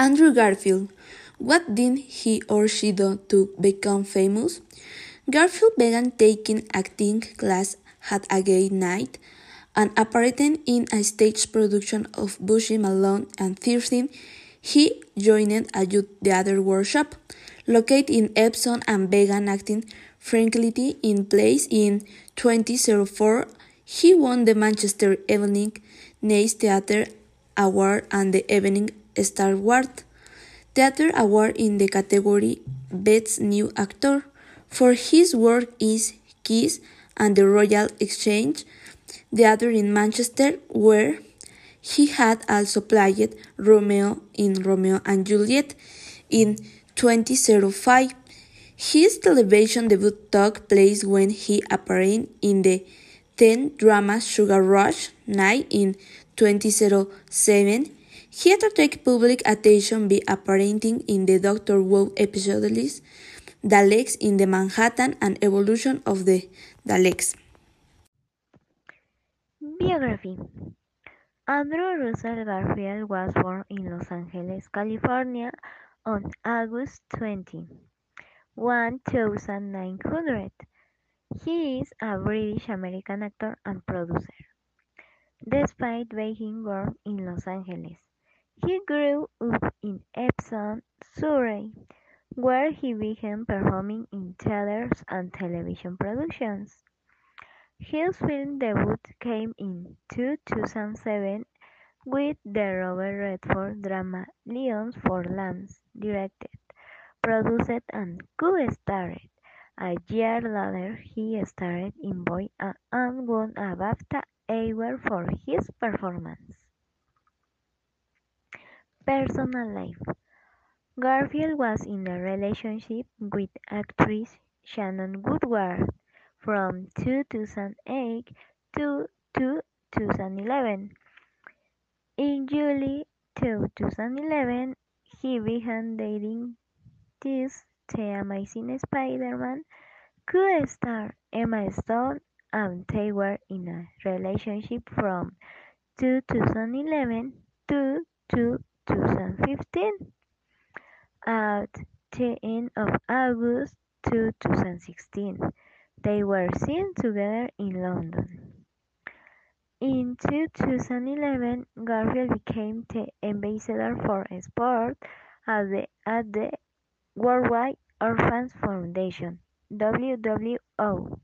Andrew Garfield. What did he or she do to become famous? Garfield began taking acting class at a gay night and appearing in a stage production of Bugsy Malone and 13. He joined a youth theater workshop located in Epsom and began acting frankly in plays in 2004. He won the Manchester Evening News Theatre Award and the Evening Star Award Theatre Award in the category Best New Actor for his work is Kes and the Royal Exchange Theatre in Manchester, where he had also played Romeo in Romeo and Juliet in 2005. His television debut took place when he appeared in the teen drama Sugar Rush Night in 2007. He attracted public attention by appearing in the Doctor Who episodes Daleks in the Manhattan and Evolution of the Daleks. Biography Andrew Russell Garfield was born in Los Angeles, California on August 20, 1900. He is a British American actor and producer. Despite being born in Los Angeles, he grew up in Epsom, Surrey, where he began performing in theaters and television productions. His film debut came in 2007 with the Robert Redford drama Lions for Lambs, directed, produced and co-starred. A year later he starred in Boy and won a BAFTA Award for his performance. Personal life Garfield was in a relationship with actress Shannon Woodward from 2008 to 2011. In July 2011, he began dating this The Amazing Spider-Man co-star Emma Stone and they were in a relationship from 2011 to 2015. At the end of August 2016, they were seen together in London. In 2011, Garfield became the ambassador for sport at the, at the Worldwide Orphans Foundation (WWO).